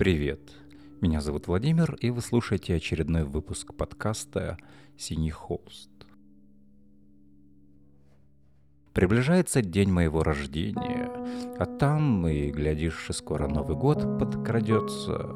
Привет! Меня зовут Владимир, и вы слушаете очередной выпуск подкаста «Синий холст». Приближается день моего рождения, а там, и глядишь, скоро Новый год подкрадется.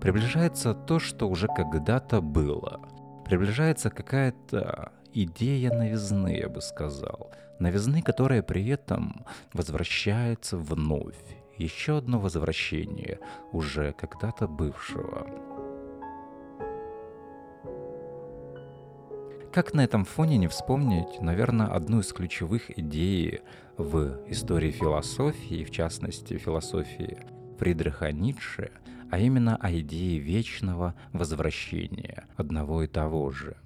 Приближается то, что уже когда-то было. Приближается какая-то идея новизны, я бы сказал. Новизны, которая при этом возвращается вновь. Еще одно возвращение уже когда-то бывшего. Как на этом фоне не вспомнить, наверное, одну из ключевых идей в истории философии, в частности философии Фридриха Ницше, а именно о идее вечного возвращения одного и того же.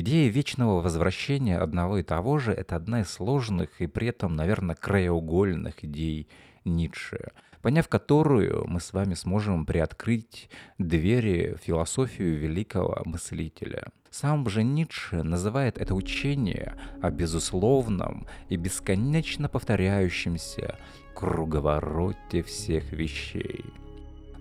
Идея вечного возвращения одного и того же – это одна из сложных и при этом, наверное, краеугольных идей Ницше, поняв которую мы с вами сможем приоткрыть двери в философию великого мыслителя. Сам же Ницше называет это учение о безусловном и бесконечно повторяющемся круговороте всех вещей.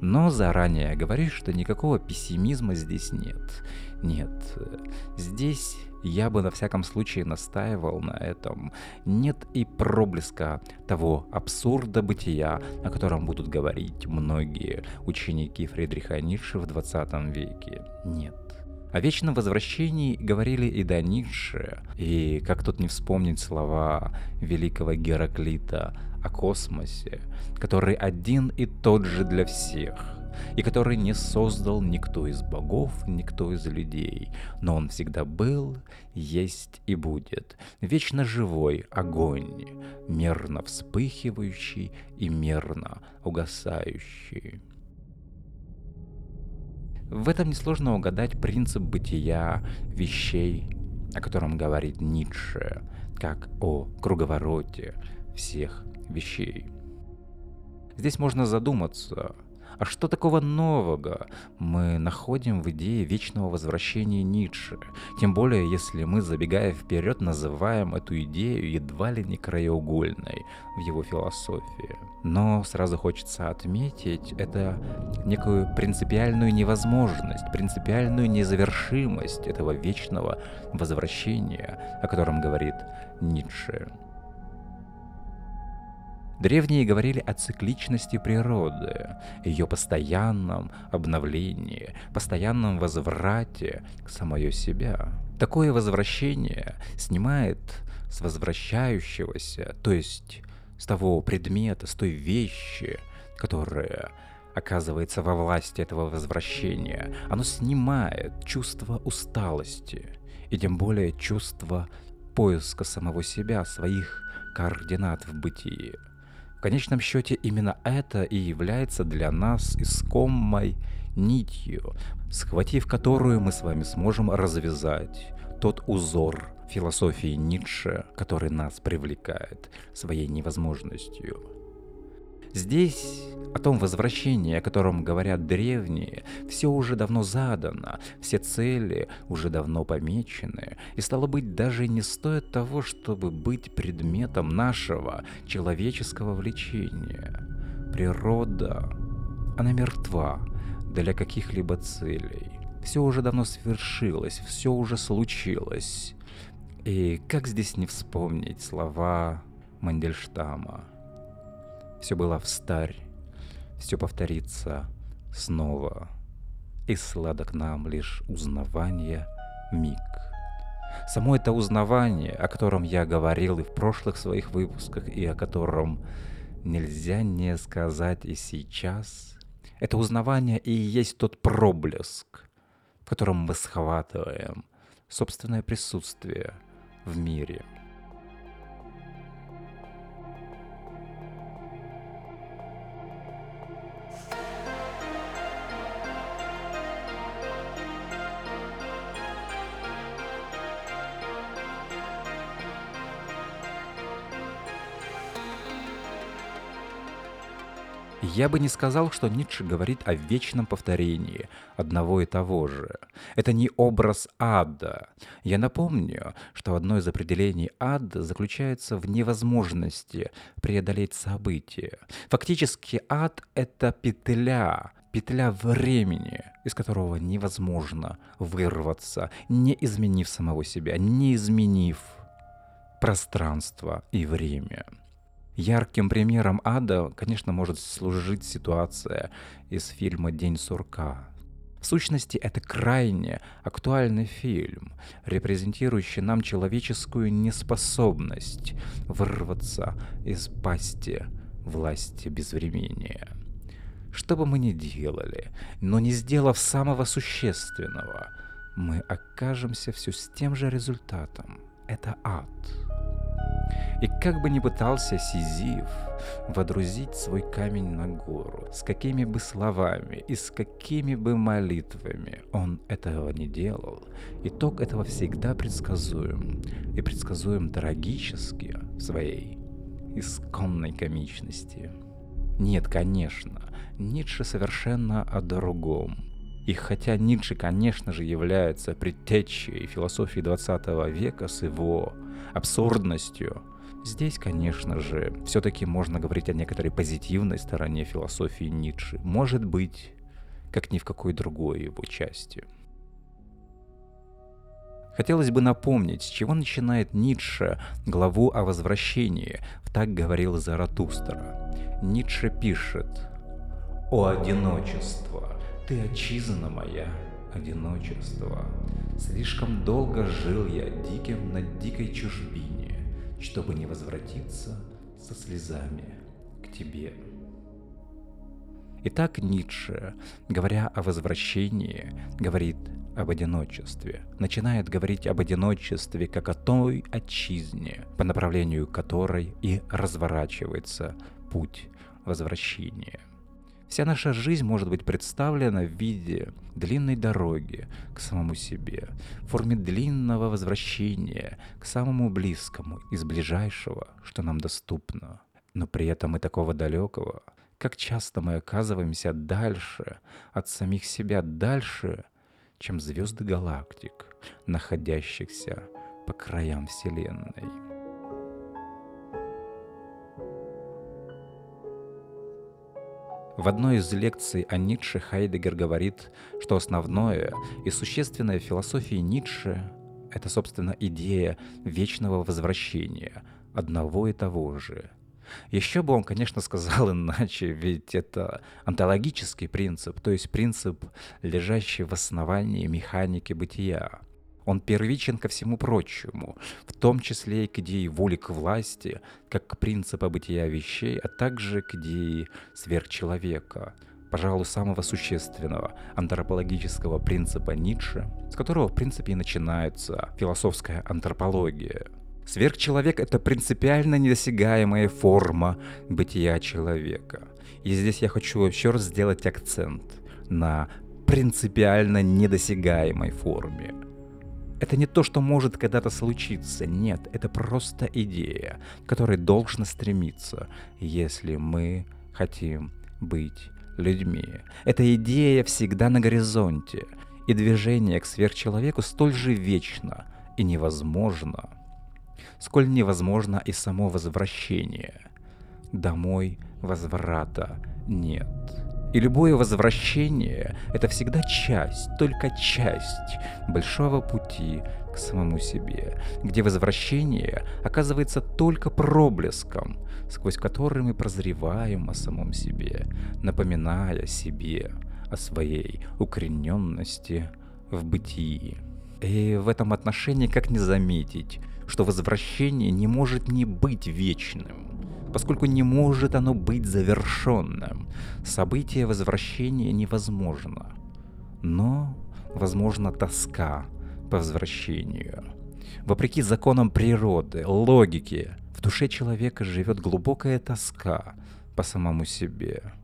Но заранее говорит, что никакого пессимизма здесь нет. Нет, здесь я бы на всяком случае настаивал на этом. Нет и проблеска того абсурда бытия, о котором будут говорить многие ученики Фридриха Ницше в 20 веке. Нет. О вечном возвращении говорили и до Ницше, и как тут не вспомнить слова великого Гераклита о космосе, который один и тот же для всех, и который не создал никто из богов, никто из людей, но он всегда был, есть и будет, вечно живой огонь, мерно вспыхивающий и мерно угасающий. В этом несложно угадать принцип бытия вещей, о котором говорит Ницше, как о круговороте всех вещей. Здесь можно задуматься, а что такого нового мы находим в идее вечного возвращения Ницше? Тем более, если мы, забегая вперед, называем эту идею едва ли не краеугольной в его философии. Но сразу хочется отметить это некую принципиальную невозможность, принципиальную незавершимость этого вечного возвращения, о котором говорит Ницше. Древние говорили о цикличности природы, ее постоянном обновлении, постоянном возврате к самое себя. Такое возвращение снимает с возвращающегося, то есть с того предмета, с той вещи, которая оказывается во власти этого возвращения. Оно снимает чувство усталости и тем более чувство поиска самого себя, своих координат в бытии. В конечном счете именно это и является для нас искомой нитью, схватив которую мы с вами сможем развязать тот узор философии Ницше, который нас привлекает своей невозможностью. Здесь о том возвращении, о котором говорят древние, все уже давно задано, все цели уже давно помечены, и стало быть, даже не стоит того, чтобы быть предметом нашего человеческого влечения. Природа, она мертва для каких-либо целей. Все уже давно свершилось, все уже случилось. И как здесь не вспомнить слова Мандельштама – все было встарь, все повторится снова, и сладок нам лишь узнавание миг. Само это узнавание, о котором я говорил и в прошлых своих выпусках, и о котором нельзя не сказать и сейчас, это узнавание и есть тот проблеск, в котором мы схватываем собственное присутствие в мире – Я бы не сказал, что Ницше говорит о вечном повторении одного и того же. Это не образ ада. Я напомню, что одно из определений ада заключается в невозможности преодолеть события. Фактически ад — это петля, петля времени, из которого невозможно вырваться, не изменив самого себя, не изменив пространство и время. Ярким примером ада, конечно, может служить ситуация из фильма «День сурка». В сущности, это крайне актуальный фильм, репрезентирующий нам человеческую неспособность вырваться из пасти власти безвремения. Что бы мы ни делали, но не сделав самого существенного, мы окажемся все с тем же результатом. Это ад. И как бы ни пытался Сизиф водрузить свой камень на гору, с какими бы словами и с какими бы молитвами он этого не делал, итог этого всегда предсказуем. И предсказуем трагически в своей исконной комичности. Нет, конечно, Ницше совершенно о другом. И хотя Ницше, конечно же, является предтечей философии 20 века с его абсурдностью, здесь, конечно же, все-таки можно говорить о некоторой позитивной стороне философии Ницше. Может быть, как ни в какой другой его части. Хотелось бы напомнить, с чего начинает Ницше главу о возвращении «Так говорил Заратустра». Ницше пишет «О одиночество! Ты отчизна моя, одиночество! Слишком долго жил я диким на дикой чужбине, чтобы не возвратиться со слезами к тебе». Итак, Ницше, говоря о возвращении, говорит об одиночестве, начинает говорить об одиночестве как о той отчизне, по направлению которой и разворачивается путь возвращения. Вся наша жизнь может быть представлена в виде длинной дороги к самому себе, в форме длинного возвращения к самому близкому из ближайшего, что нам доступно. Но при этом и такого далекого, как часто мы оказываемся дальше от самих себя, дальше, чем звезды галактик, находящихся по краям Вселенной. В одной из лекций о Ницше Хайдегер говорит, что основное и существенное в философии Ницше — это, собственно, идея вечного возвращения, одного и того же. Еще бы он, конечно, сказал иначе, ведь это онтологический принцип, то есть принцип, лежащий в основании механики бытия. Он первичен ко всему прочему, в том числе и к идее воли к власти, как к принципу бытия вещей, а также к идее сверхчеловека, пожалуй, самого существенного антропологического принципа Ницше, с которого, в принципе, и начинается философская антропология. Сверхчеловек — это принципиально недосягаемая форма бытия человека. И здесь я хочу еще раз сделать акцент на принципиально недосягаемой форме — это не то, что может когда-то случиться. Нет, это просто идея, к которой должно стремиться, если мы хотим быть людьми. Эта идея всегда на горизонте, и движение к сверхчеловеку столь же вечно и невозможно, сколь невозможно и само возвращение. Домой возврата нет. И любое возвращение — это всегда часть, только часть большого пути к самому себе, где возвращение оказывается только проблеском, сквозь который мы прозреваем о самом себе, напоминая себе о своей укорененности в бытии. И в этом отношении как не заметить, что возвращение не может не быть вечным — поскольку не может оно быть завершенным. Событие возвращения невозможно. Но возможна тоска по возвращению. Вопреки законам природы, логике, в душе человека живет глубокая тоска по самому себе,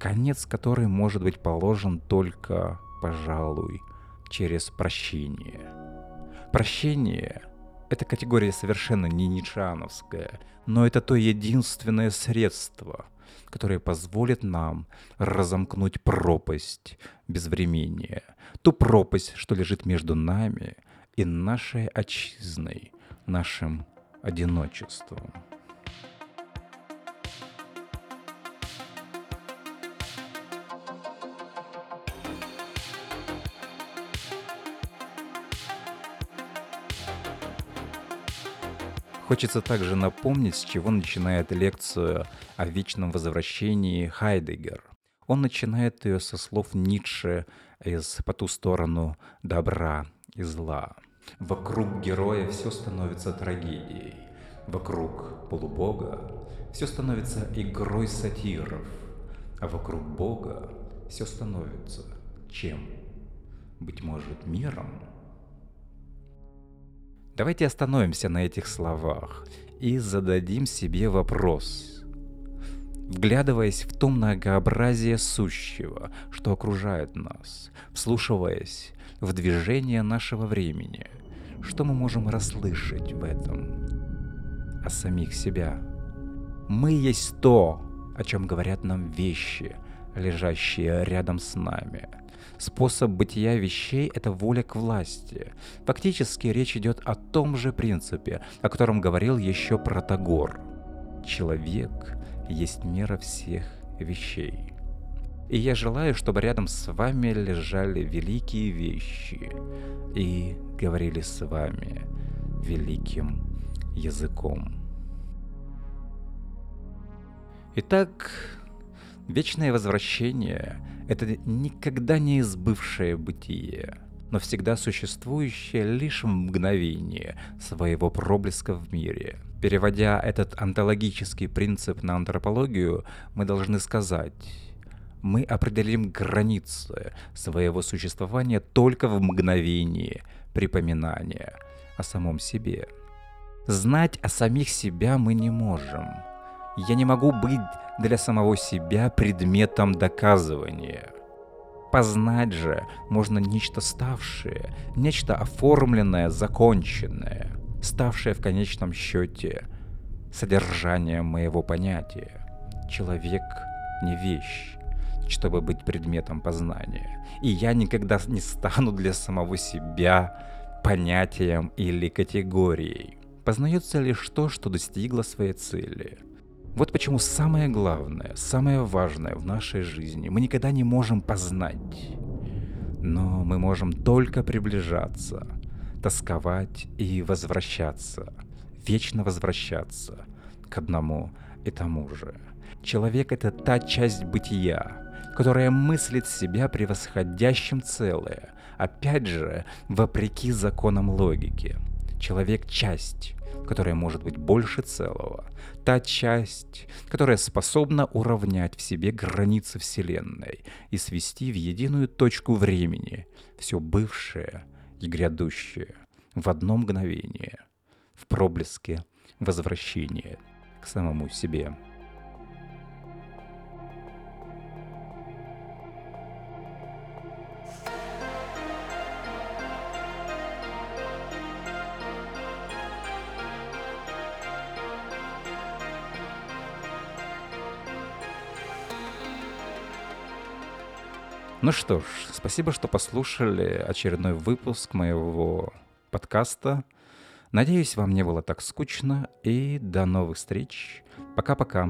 конец которой может быть положен только, пожалуй, через прощение. Прощение эта категория совершенно не ничановская, но это то единственное средство, который позволит нам разомкнуть пропасть безвремения, ту пропасть, что лежит между нами и нашей отчизной, нашим одиночеством. Хочется также напомнить, с чего начинает лекцию о вечном возвращении Хайдегер. Он начинает ее со слов Ницше из «По ту сторону добра и зла». Вокруг героя все становится трагедией. Вокруг полубога все становится игрой сатиров. А вокруг Бога все становится чем? Быть может, миром? Давайте остановимся на этих словах и зададим себе вопрос. Вглядываясь в то многообразие сущего, что окружает нас, вслушиваясь в движение нашего времени, что мы можем расслышать в этом? О самих себя. Мы есть то, о чем говорят нам вещи, лежащие рядом с нами – Способ бытия вещей — это воля к власти. Фактически речь идет о том же принципе, о котором говорил еще Протагор. Человек есть мера всех вещей. И я желаю, чтобы рядом с вами лежали великие вещи и говорили с вами великим языком. Итак, вечное возвращение это никогда не избывшее бытие, но всегда существующее лишь в мгновение своего проблеска в мире. Переводя этот онтологический принцип на антропологию, мы должны сказать, мы определим границы своего существования только в мгновении припоминания о самом себе. Знать о самих себя мы не можем – я не могу быть для самого себя предметом доказывания. Познать же можно нечто ставшее, нечто оформленное, законченное, ставшее в конечном счете содержанием моего понятия. Человек не вещь, чтобы быть предметом познания. И я никогда не стану для самого себя понятием или категорией. Познается лишь то, что достигло своей цели – вот почему самое главное, самое важное в нашей жизни мы никогда не можем познать. Но мы можем только приближаться, тосковать и возвращаться, вечно возвращаться к одному и тому же. Человек — это та часть бытия, которая мыслит себя превосходящим целое, опять же, вопреки законам логики. Человек — часть, которая может быть больше целого. Та часть, которая способна уравнять в себе границы Вселенной и свести в единую точку времени все бывшее и грядущее в одно мгновение, в проблеске возвращения к самому себе. Ну что ж, спасибо, что послушали очередной выпуск моего подкаста. Надеюсь, вам не было так скучно. И до новых встреч. Пока-пока.